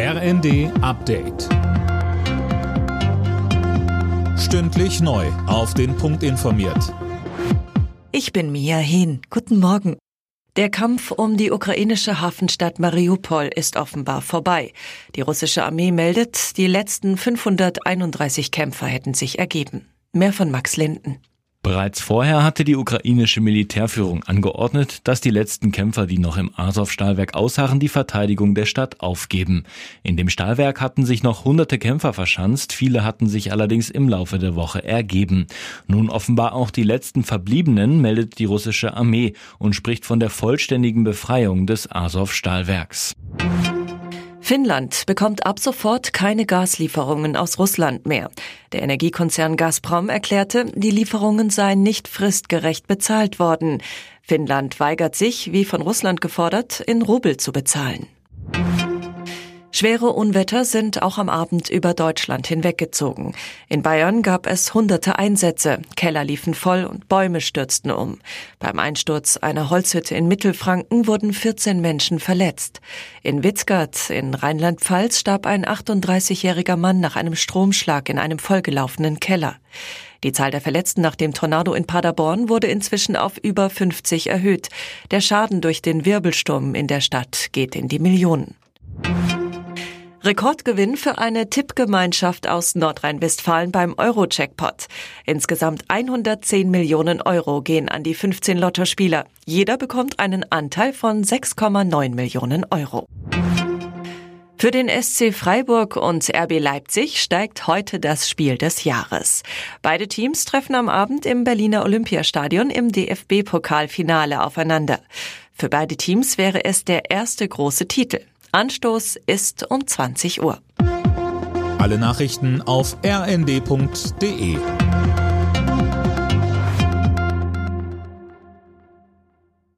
RND Update. Stündlich neu. Auf den Punkt informiert. Ich bin Mia Hehn. Guten Morgen. Der Kampf um die ukrainische Hafenstadt Mariupol ist offenbar vorbei. Die russische Armee meldet, die letzten 531 Kämpfer hätten sich ergeben. Mehr von Max Linden. Bereits vorher hatte die ukrainische Militärführung angeordnet, dass die letzten Kämpfer, die noch im Azov-Stahlwerk ausharren, die Verteidigung der Stadt aufgeben. In dem Stahlwerk hatten sich noch hunderte Kämpfer verschanzt, viele hatten sich allerdings im Laufe der Woche ergeben. Nun offenbar auch die letzten Verbliebenen meldet die russische Armee und spricht von der vollständigen Befreiung des Azov-Stahlwerks. Finnland bekommt ab sofort keine Gaslieferungen aus Russland mehr. Der Energiekonzern Gazprom erklärte, die Lieferungen seien nicht fristgerecht bezahlt worden. Finnland weigert sich, wie von Russland gefordert, in Rubel zu bezahlen. Schwere Unwetter sind auch am Abend über Deutschland hinweggezogen. In Bayern gab es hunderte Einsätze, Keller liefen voll und Bäume stürzten um. Beim Einsturz einer Holzhütte in Mittelfranken wurden 14 Menschen verletzt. In Witzgart in Rheinland-Pfalz starb ein 38-jähriger Mann nach einem Stromschlag in einem vollgelaufenen Keller. Die Zahl der Verletzten nach dem Tornado in Paderborn wurde inzwischen auf über 50 erhöht. Der Schaden durch den Wirbelsturm in der Stadt geht in die Millionen. Rekordgewinn für eine Tippgemeinschaft aus Nordrhein-Westfalen beim Euro-Jackpot. Insgesamt 110 Millionen Euro gehen an die 15 Lottospieler. Jeder bekommt einen Anteil von 6,9 Millionen Euro. Für den SC Freiburg und RB Leipzig steigt heute das Spiel des Jahres. Beide Teams treffen am Abend im Berliner Olympiastadion im DFB-Pokalfinale aufeinander. Für beide Teams wäre es der erste große Titel. Anstoß ist um 20 Uhr. Alle Nachrichten auf rnd.de